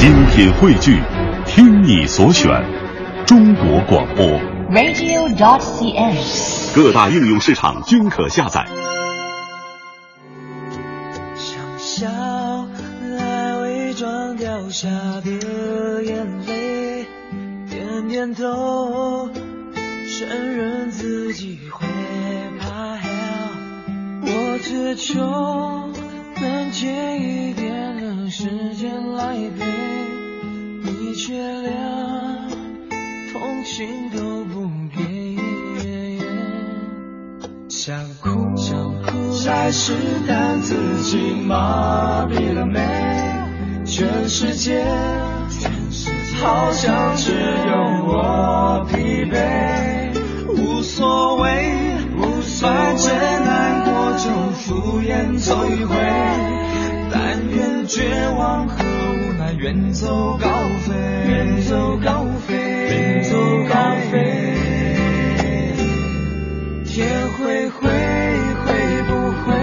精品汇聚，听你所选，中国广播。radio.dot.cn，。各大应用市场均可下载。想笑来伪装掉下的眼泪，点点头，承认自己会怕黑。我只求能借一点的时间来陪，你却连同情都不给。想哭想哭来试探自己麻痹了没？全世界好像只有我疲惫，无所谓，反正难过就敷衍走一回，但愿绝望和无奈远走高飞，远走高飞，远走高飞。天会灰，会不会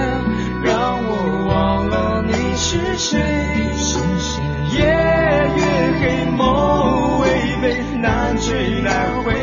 让我忘了你是谁？夜越黑，梦违背，难追难回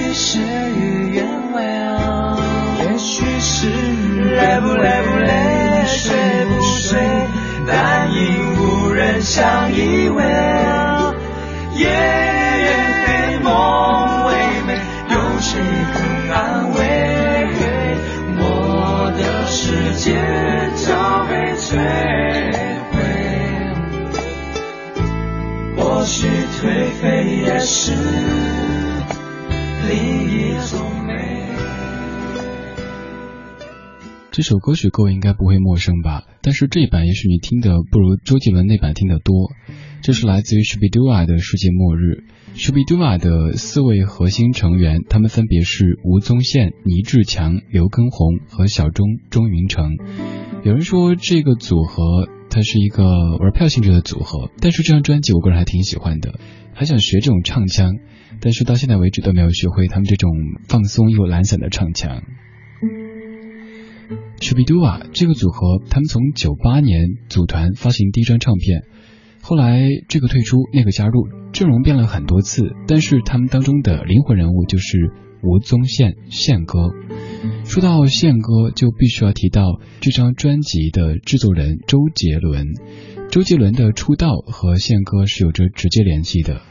许事与愿违，也许是累不累不累，睡不睡？但因无人相依偎，夜夜，梦违背，有谁肯安慰？我的世界就被摧毁。或许颓废也是这首歌曲各位应该不会陌生吧？但是这版也许你听的不如周杰伦那版听得多。这是来自于 Shubidua 的《世界末日》。Shubidua 的四位核心成员，他们分别是吴宗宪、倪志强、刘畊宏和小钟钟云成。有人说这个组合它是一个玩票性质的组合，但是这张专辑我个人还挺喜欢的，还想学这种唱腔，但是到现在为止都没有学会他们这种放松又懒散的唱腔。Shubidua 这个组合，他们从九八年组团发行第一张唱片，后来这个退出，那个加入，阵容变了很多次，但是他们当中的灵魂人物就是吴宗宪宪哥。说到宪哥，就必须要提到这张专辑的制作人周杰伦。周杰伦的出道和宪哥是有着直接联系的。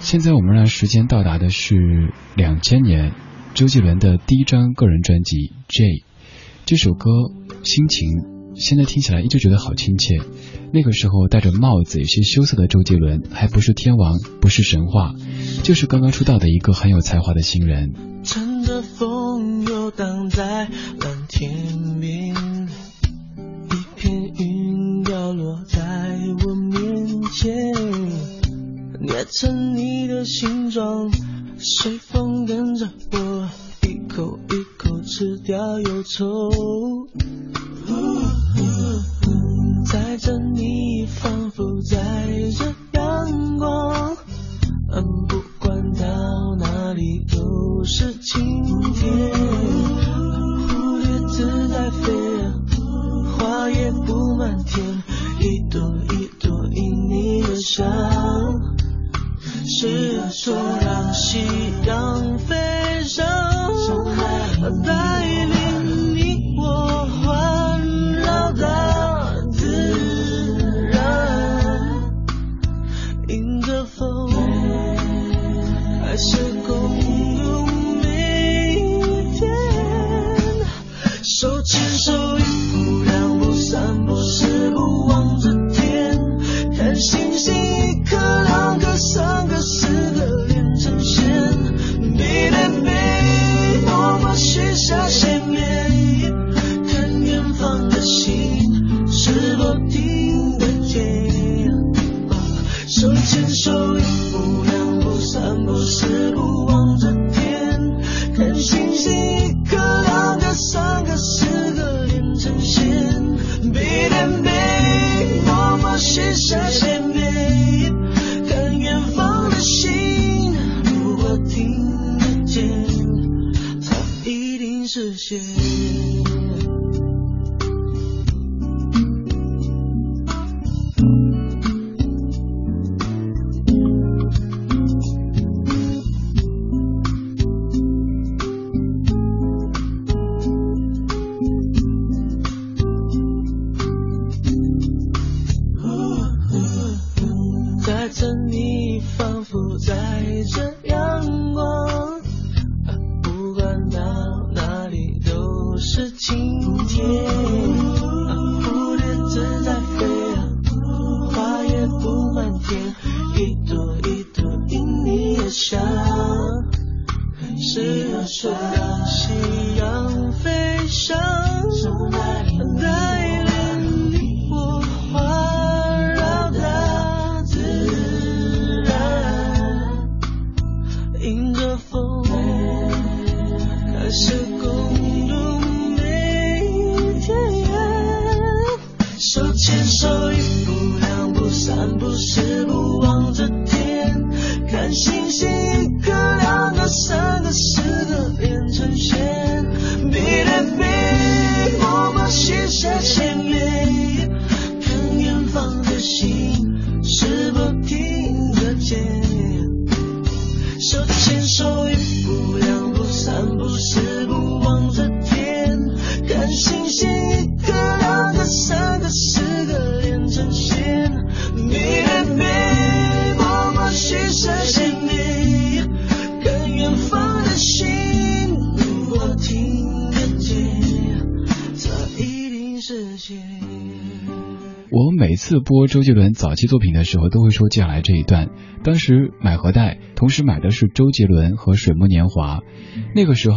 现在我们让时间到达的是两千年，周杰伦的第一张个人专辑《J》。这首歌心情现在听起来依旧觉得好亲切。那个时候戴着帽子、有些羞涩的周杰伦，还不是天王，不是神话，就是刚刚出道的一个很有才华的新人。乘着风游荡在蓝天边，一片云掉落在我面前。捏成你的形状，随风跟着我，一口一口吃掉忧愁。载着你仿佛载着阳光，嗯不管到哪里都是晴天。蝴蝶自在飞，花也布满天，一朵一朵因你而香。是说让夕阳飞上，带领在着阳光，不管到哪里都是晴天。我每次播周杰伦早期作品的时候，都会说接下来这一段。当时买盒带，同时买的是周杰伦和水木年华。那个时候，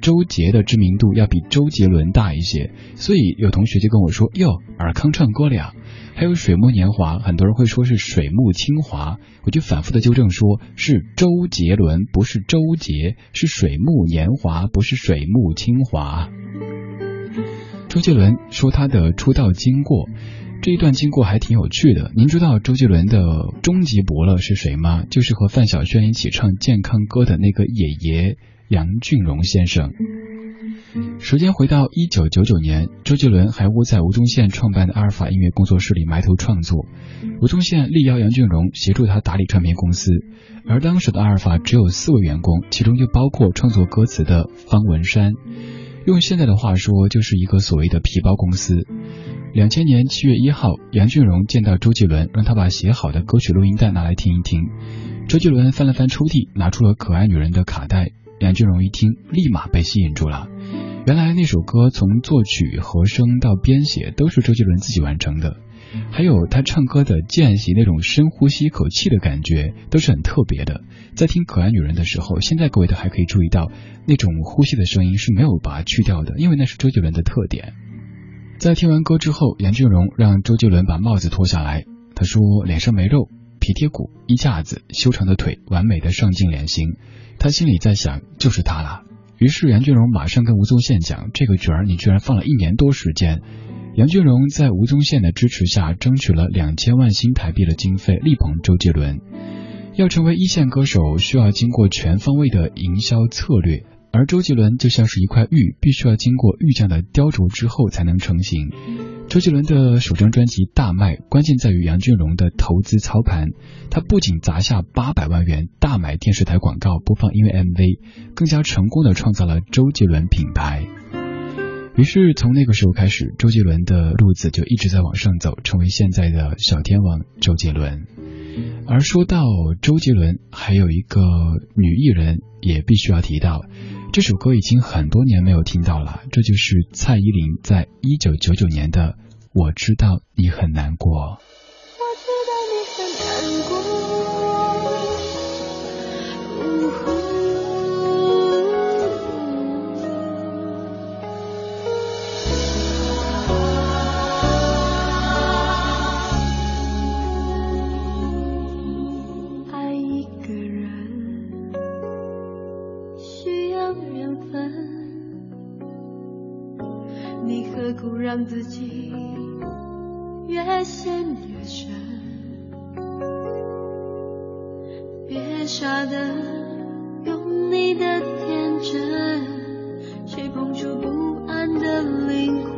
周杰的知名度要比周杰伦大一些，所以有同学就跟我说：“哟，尔康唱歌了呀。”还有水木年华，很多人会说是水木清华，我就反复的纠正说是周杰伦，不是周杰，是水木年华，不是水木清华。周杰伦说他的出道经过。这一段经过还挺有趣的。您知道周杰伦的终极伯乐是谁吗？就是和范晓萱一起唱健康歌的那个爷爷杨俊荣先生。时间回到一九九九年，周杰伦还窝在吴宗宪创办的阿尔法音乐工作室里埋头创作。吴宗宪力邀杨俊荣协助他打理唱片公司，而当时的阿尔法只有四位员工，其中就包括创作歌词的方文山。用现在的话说，就是一个所谓的皮包公司。两千年七月一号，杨俊荣见到周杰伦，让他把写好的歌曲录音带拿来听一听。周杰伦翻了翻抽屉，拿出了《可爱女人》的卡带。杨俊荣一听，立马被吸引住了。原来那首歌从作曲、和声到编写都是周杰伦自己完成的，还有他唱歌的间隙那种深呼吸一口气的感觉，都是很特别的。在听《可爱女人》的时候，现在各位都还可以注意到那种呼吸的声音是没有把它去掉的，因为那是周杰伦的特点。在听完歌之后，杨俊荣让周杰伦把帽子脱下来，他说脸上没肉，皮贴骨、衣架子、修长的腿、完美的上镜脸型。他心里在想，就是他了。于是杨俊荣马上跟吴宗宪讲：“这个角儿你居然放了一年多时间。”杨俊荣在吴宗宪的支持下，争取了两千万新台币的经费，力捧周杰伦。要成为一线歌手，需要经过全方位的营销策略。而周杰伦就像是一块玉，必须要经过玉匠的雕琢之后才能成型。周杰伦的首张专辑大卖，关键在于杨俊荣的投资操盘。他不仅砸下八百万元大买电视台广告播放音乐 MV，更加成功的创造了周杰伦品牌。于是从那个时候开始，周杰伦的路子就一直在往上走，成为现在的小天王周杰伦。而说到周杰伦，还有一个女艺人也必须要提到。这首歌已经很多年没有听到了，这就是蔡依林在一九九九年的《我知道你很难过》。不让自己越陷越深，别傻的用你的天真去碰触不安的灵魂，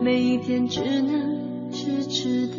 每一天只能痴痴的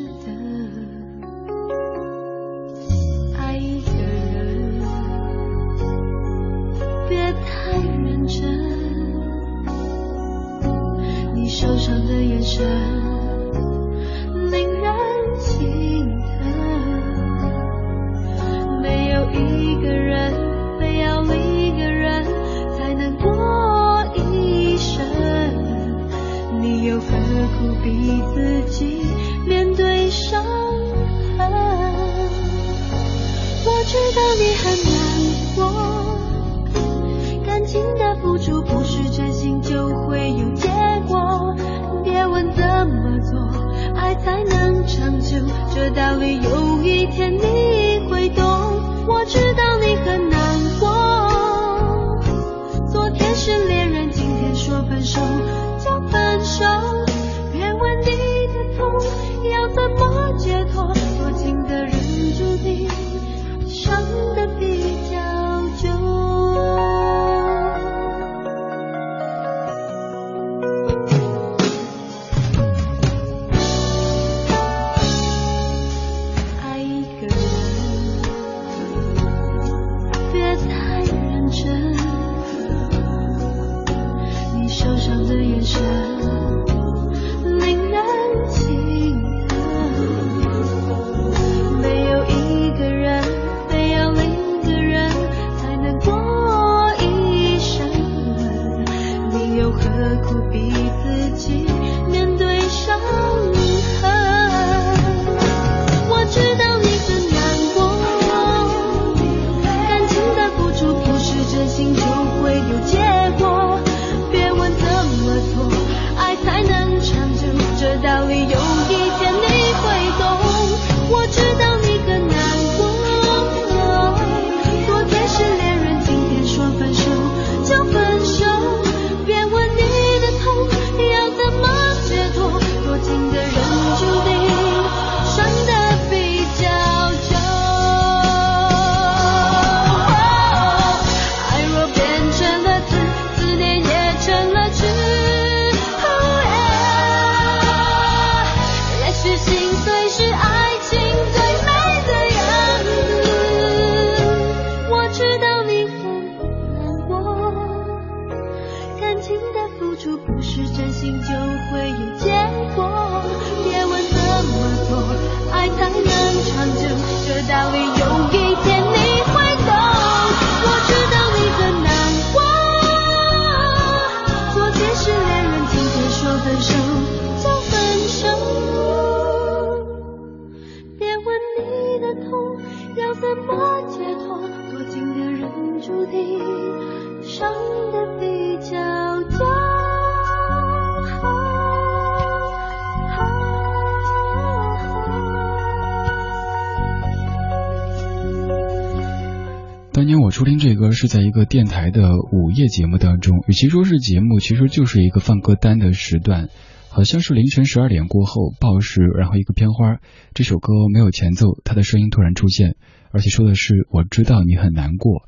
是在一个电台的午夜节目当中，与其说是节目，其实就是一个放歌单的时段，好像是凌晨十二点过后报时，然后一个片花，这首歌没有前奏，他的声音突然出现，而且说的是我知道你很难过。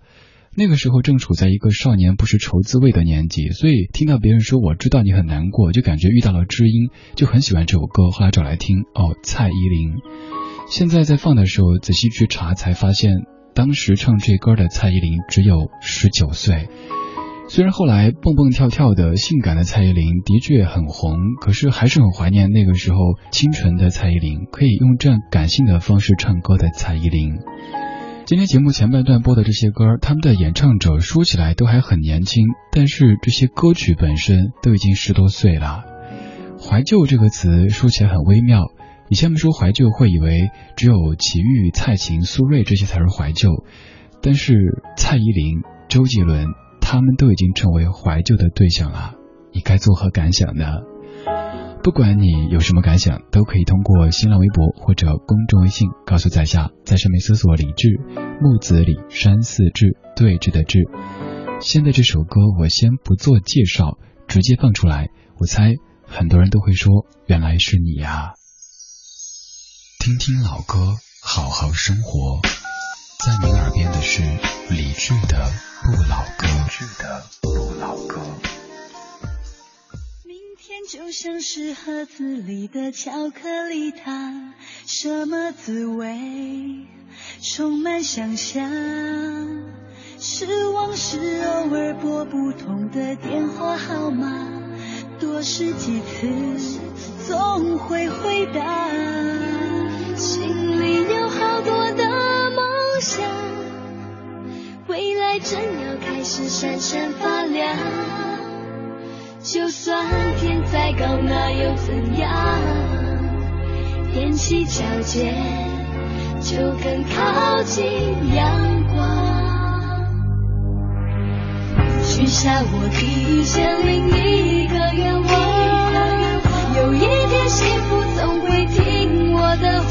那个时候正处在一个少年不识愁滋味的年纪，所以听到别人说我知道你很难过，就感觉遇到了知音，就很喜欢这首歌。后来找来听，哦，蔡依林。现在在放的时候，仔细去查才发现，当时唱这歌的蔡依林只有十九岁。虽然后来蹦蹦跳跳的性感的蔡依林的确很红，可是还是很怀念那个时候清纯的蔡依林，可以用这样感性的方式唱歌的蔡依林。今天节目前半段播的这些歌，他们的演唱者说起来都还很年轻，但是这些歌曲本身都已经十多岁了。怀旧这个词说起来很微妙，以前们说怀旧会以为只有齐豫、蔡琴、苏芮这些才是怀旧，但是蔡依林、周杰伦他们都已经成为怀旧的对象了，你该作何感想呢？不管你有什么感想，都可以通过新浪微博或者公众微信告诉在下，在上面搜索“李志木子李山寺志对峙的志”。现在这首歌我先不做介绍，直接放出来，我猜很多人都会说原来是你呀。听听老歌，好好生活，在您耳边的是理智的不老歌。理智的不老歌。就像是盒子里的巧克力糖，什么滋味？充满想象。是往事偶尔拨不通的电话号码，多试几次总会回答。心里有好多的梦想，未来正要开始闪闪发亮。就算天再高，那又怎样？踮起脚尖，就更靠近阳光。许下我第一千零一个愿望，有一天幸福总会听我的话。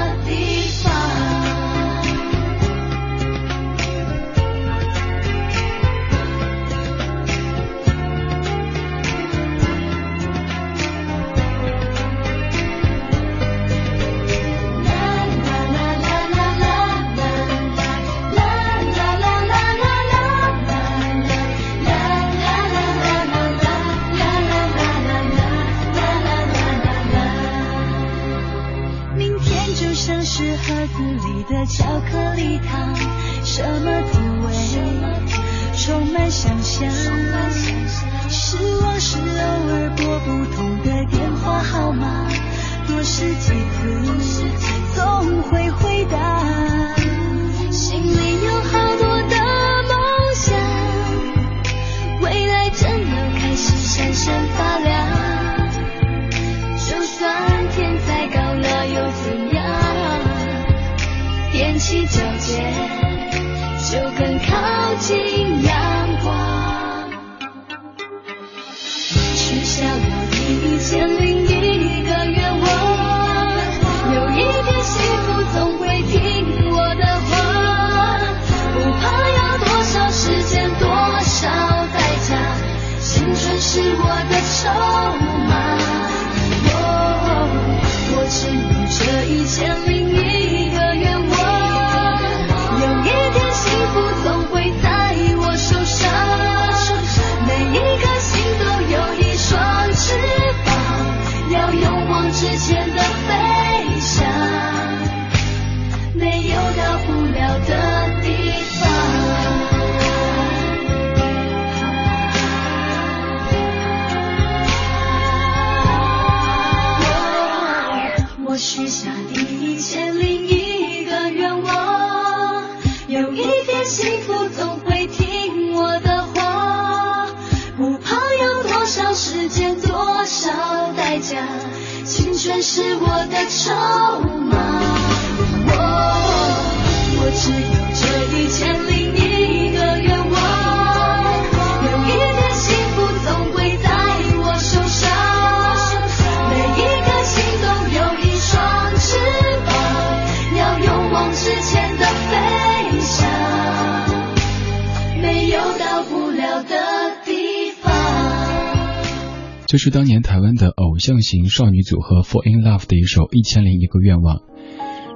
这是当年台湾的偶像型少女组合 For In Love 的一首《一千零一个愿望》。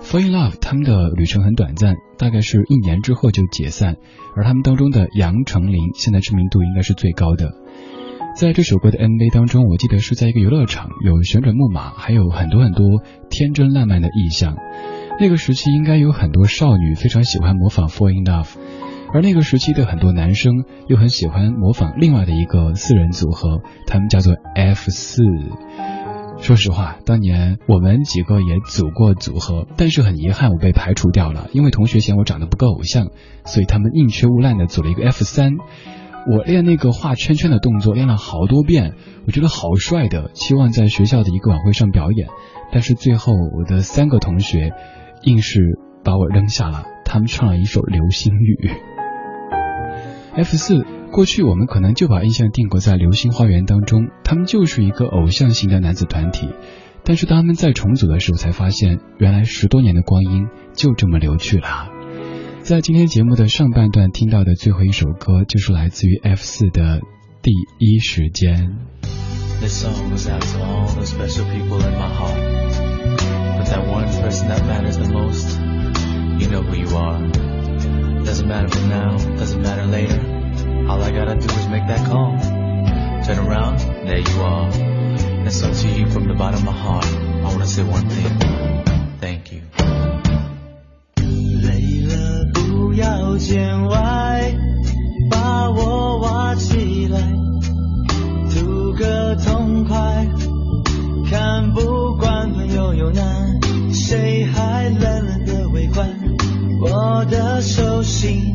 For In Love 他们的旅程很短暂，大概是一年之后就解散，而他们当中的杨丞琳现在知名度应该是最高的。在这首歌的 MV 当中，我记得是在一个游乐场，有旋转木马，还有很多很多天真烂漫的意象。那个时期应该有很多少女非常喜欢模仿 For In Love，而那个时期的很多男生又很喜欢模仿另外的一个四人组合，他们叫做 F 四。说实话，当年我们几个也组过组合，但是很遗憾我被排除掉了，因为同学嫌我长得不够偶像，所以他们宁缺毋滥的组了一个 F 三。我练那个画圈圈的动作练了好多遍，我觉得好帅的，期望在学校的一个晚会上表演，但是最后我的三个同学硬是把我扔下了，他们唱了一首《流星雨》。F 四，过去我们可能就把印象定格在《流星花园》当中，他们就是一个偶像型的男子团体。但是当他们在重组的时候，才发现原来十多年的光阴就这么流去了。在今天节目的上半段听到的最后一首歌，就是来自于 F 四的《第一时间》。You know who you are. Doesn't matter for now, doesn't matter later. All I gotta do is make that call. Turn around, there you are. And so to you from the bottom of my heart, I wanna say one thing. Thank you. 累了不要见外，把我挖起来。图个痛快，看不惯朋友有难，谁还冷冷的围观？ 我的手心。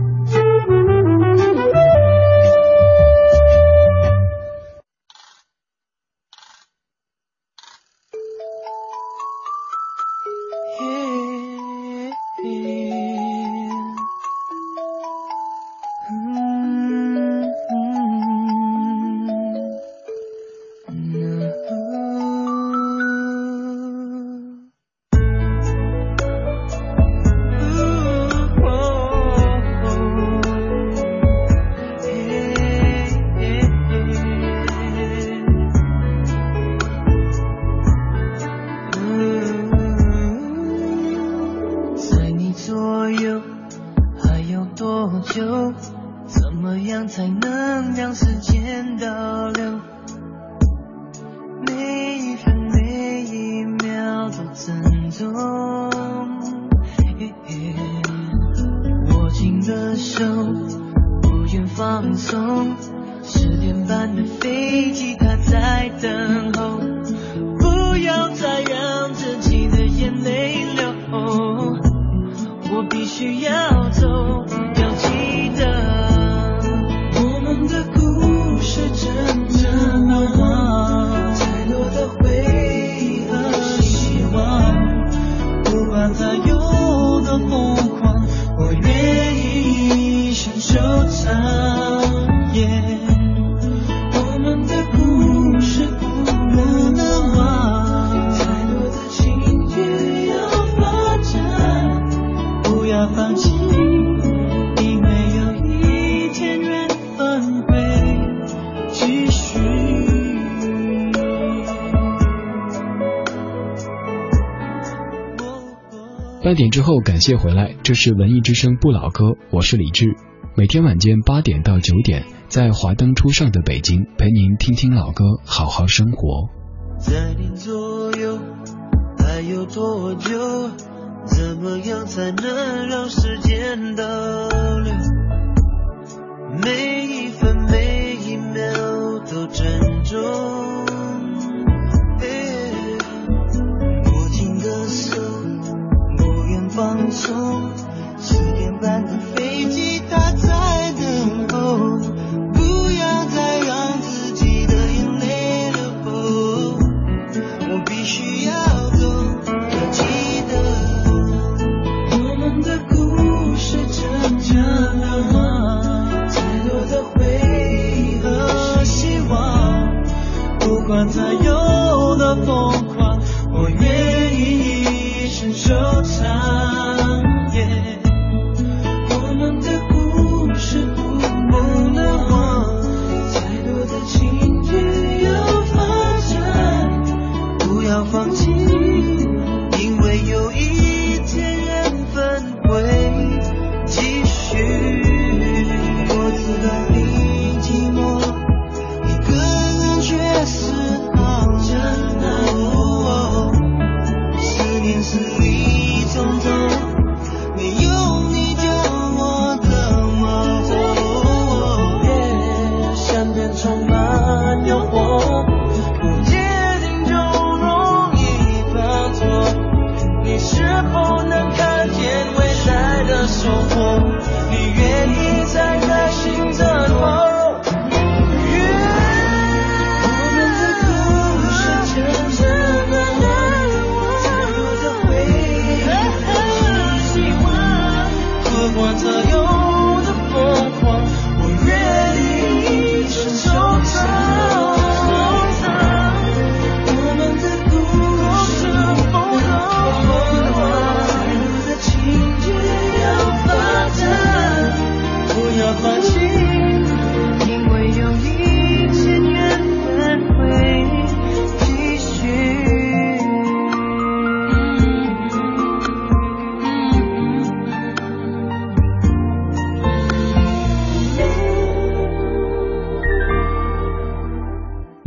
放松。十点半的飞。半点之后感谢回来，这是文艺之声不老歌，我是李志。每天晚间八点到九点，在华灯初上的北京，陪您听听老歌，好好生活。在左右还有多久？怎么样才能让时间倒流？每一分每一秒都珍重。放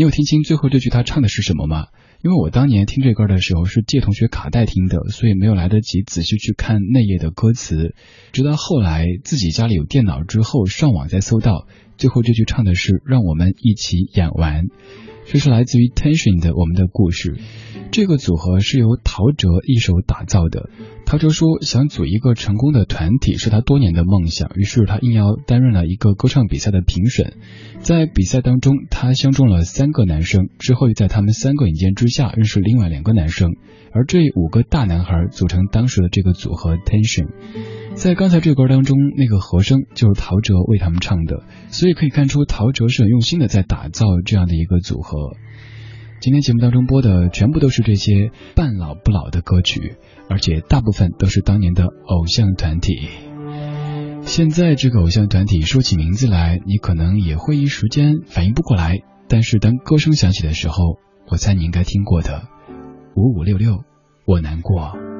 没有听清最后这句他唱的是什么吗？因为我当年听这歌的时候是借同学卡带听的，所以没有来得及仔细去看那页的歌词。直到后来自己家里有电脑之后，上网再搜到，最后这句唱的是“让我们一起演完”。这是来自于 Tension 的《我们的故事》。这个组合是由陶喆一手打造的。陶喆说，想组一个成功的团体是他多年的梦想，于是他应邀担任了一个歌唱比赛的评审。在比赛当中，他相中了三个男生，之后又在他们三个引荐之下认识另外两个男生，而这五个大男孩组成当时的这个组合 Tension。在刚才这歌当中，那个和声就是陶喆为他们唱的，所以可以看出陶喆是很用心的在打造这样的一个组合。今天节目当中播的全部都是这些半老不老的歌曲，而且大部分都是当年的偶像团体。现在这个偶像团体说起名字来，你可能也会一时间反应不过来，但是当歌声响起的时候，我猜你应该听过的。五五六六，我难过。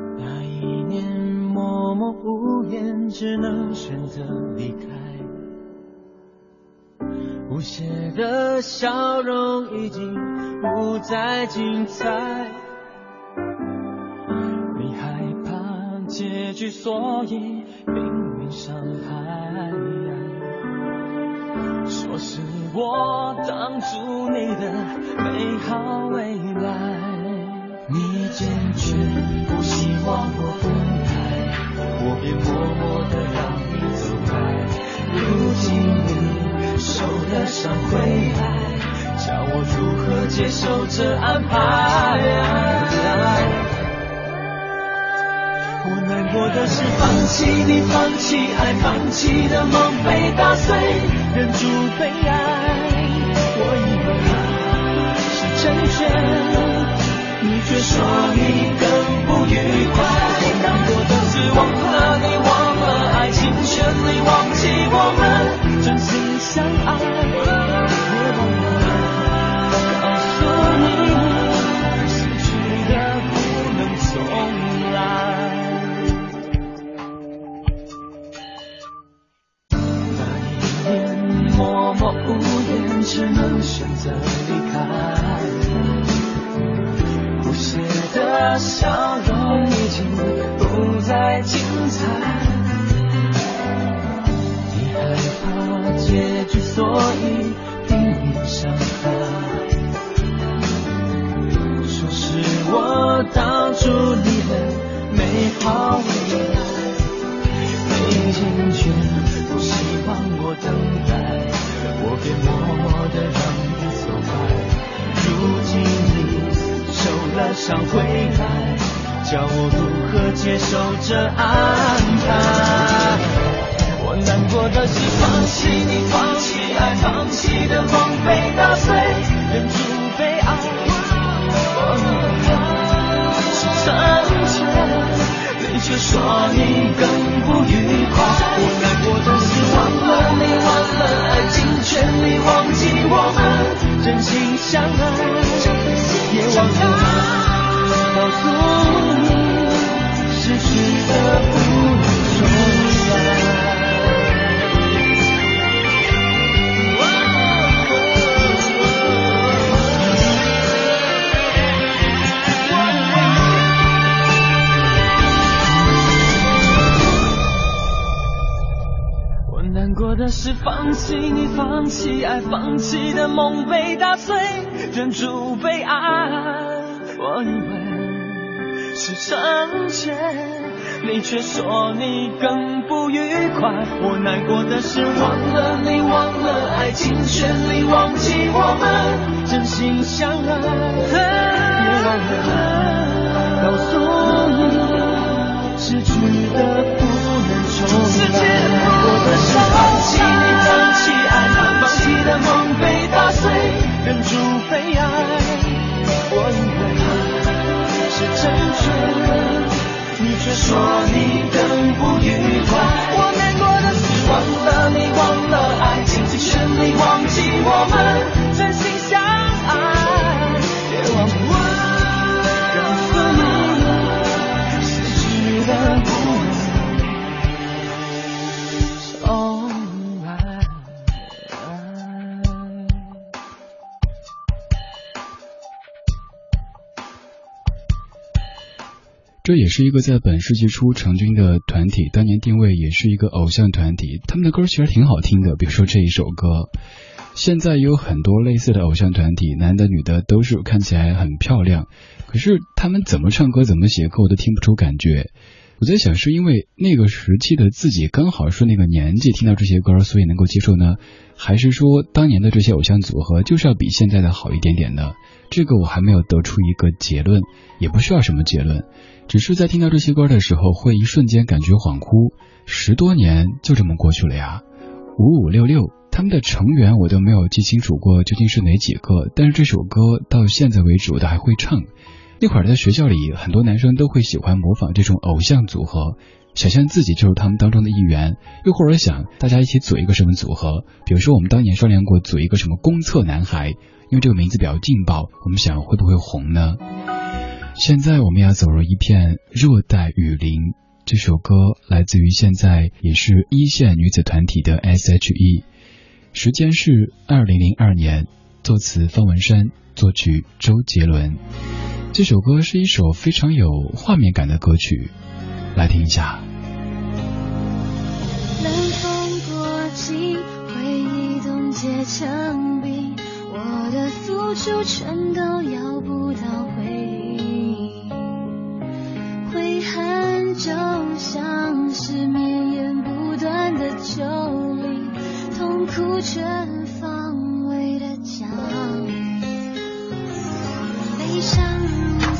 默默无言，只能选择离开。无邪的笑容已经不再精彩。你害怕结局，所以拼命伤害。说是我挡住你的美好未来。你坚决不希望我分开，我便默默地让你走开。如今你受了伤回来，叫我如何接受这安排？我难过的是放弃你，放弃爱，放弃的梦被打碎，忍住悲哀。我以为是成全，你却说你更不愉快。我难过的是忘了你，忘了爱情，全力忘记我们真心相爱。相爱，也忘了弃你，放弃爱，放弃的梦被打碎，忍住悲哀。我以为是成全，你却说你更不愉快。我难过的是忘了你，忘了爱情，全力忘记我们真心相爱，别忘了告诉你，失去的不能重来。我的是放弃你，的梦被打碎，忍住悲哀。我以为是真诚，你却说你更不愉快。我难过的是忘了你，忘了爱，尽全力忘记我们这也是一个在本世纪初成军的团体，当年定位也是一个偶像团体。他们的歌其实挺好听的，比如说这一首歌。现在也有很多类似的偶像团体，男的女的都是看起来很漂亮，可是他们怎么唱歌、怎么写歌，我都听不出感觉。我在想，是因为那个时期的自己刚好是那个年纪，听到这些歌，所以能够接受呢？还是说当年的这些偶像组合就是要比现在的好一点点呢？这个我还没有得出一个结论，也不需要什么结论，只是在听到这些歌的时候，会一瞬间感觉恍惚，十多年就这么过去了呀。五五六六，他们的成员我都没有记清楚过究竟是哪几个，但是这首歌到现在为止我都还会唱。那会儿在学校里，很多男生都会喜欢模仿这种偶像组合，想象自己就是他们当中的一员，又或者想大家一起组一个什么组合。比如说我们当年商量过组一个什么公厕男孩，因为这个名字比较劲爆，我们想会不会红呢？现在我们要走入一片热带雨林。这首歌来自于现在也是一线女子团体的 S.H.E，时间是二零零二年，作词方文山，作曲周杰伦。这首歌是一首非常有画面感的歌曲，来听一下。冷风过境，回忆冻结成冰，我的付出全都要不到回应，悔恨就像是绵延不断的丘陵，痛苦全方位的降临，相濡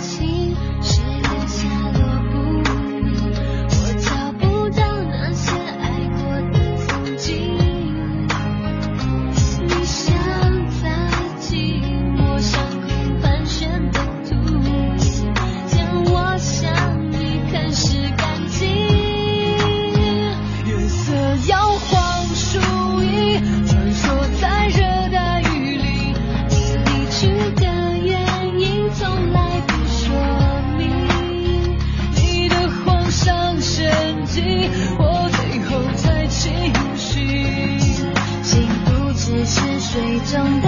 生。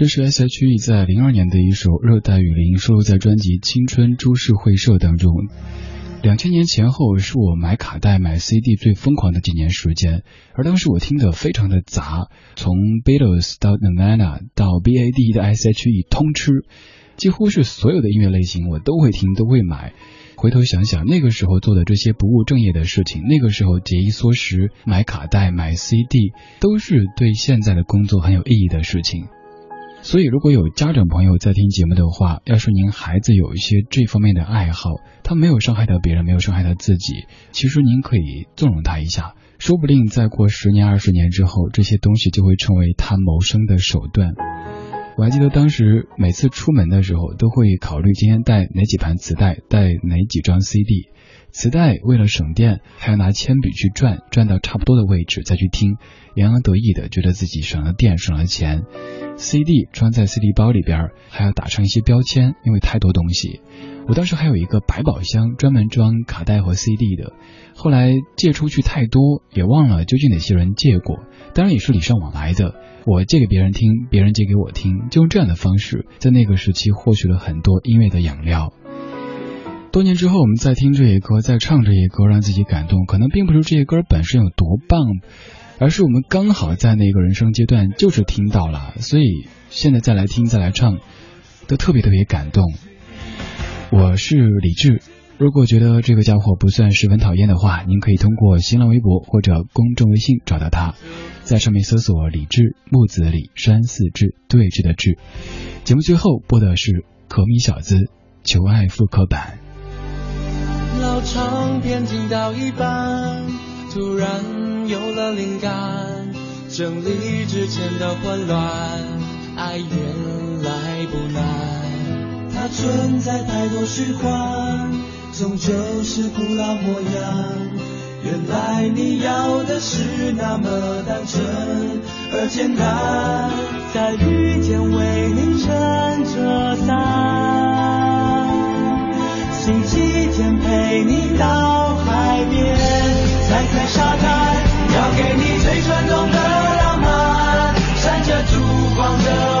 这是 S.H.E 在零二年的一首《热带雨林》，收录在专辑《青春株式会社》当中。两千年前后是我买卡带、买 CD 最疯狂的几年时间，而当时我听的非常的杂，从 Beatles 到 Nirvana 到 B.A.D 的 S.H.E 通吃，几乎是所有的音乐类型我都会听，都会买。回头想想那个时候做的这些不务正业的事情，那个时候节衣缩食、买卡带、买 CD，都是对现在的工作很有意义的事情。所以，如果有家长朋友在听节目的话，要是您孩子有一些这方面的爱好，他没有伤害到别人，没有伤害到自己，其实您可以纵容他一下，说不定再过十年、二十年之后，这些东西就会成为他谋生的手段。我还记得当时每次出门的时候，都会考虑今天带哪几盘磁带，带哪几张 CD。磁带为了省电，还要拿铅笔去转，转到差不多的位置再去听，洋洋得意的觉得自己省了电省了钱。CD 装在 CD 包里边，还要打上一些标签，因为太多东西。我当时还有一个百宝箱，专门装卡带和 CD 的。后来借出去太多，也忘了究竟哪些人借过，当然也是礼尚往来的。我借给别人听，别人借给我听，就用这样的方式，在那个时期获取了很多音乐的养料。多年之后，我们再听这些歌，再唱这些歌，让自己感动，可能并不是这些歌本身有多棒，而是我们刚好在那个人生阶段就是听到了，所以现在再来听、再来唱，都特别特别感动。我是李志，如果觉得这个家伙不算十分讨厌的话，您可以通过新浪微博或者公众微信找到他，在上面搜索“李志木子李山寺志对峙的志”。节目最后播的是《可米小子求爱复刻版》。唱片听到一半，突然有了灵感，整理之前的混乱，爱原来不难，它存在太多虚幻，终究是古老模样。原来你要的是那么单纯而简单，在雨天为你撑着伞。天陪你到海边，踩踩沙滩，要给你最传统的浪漫，闪着烛光的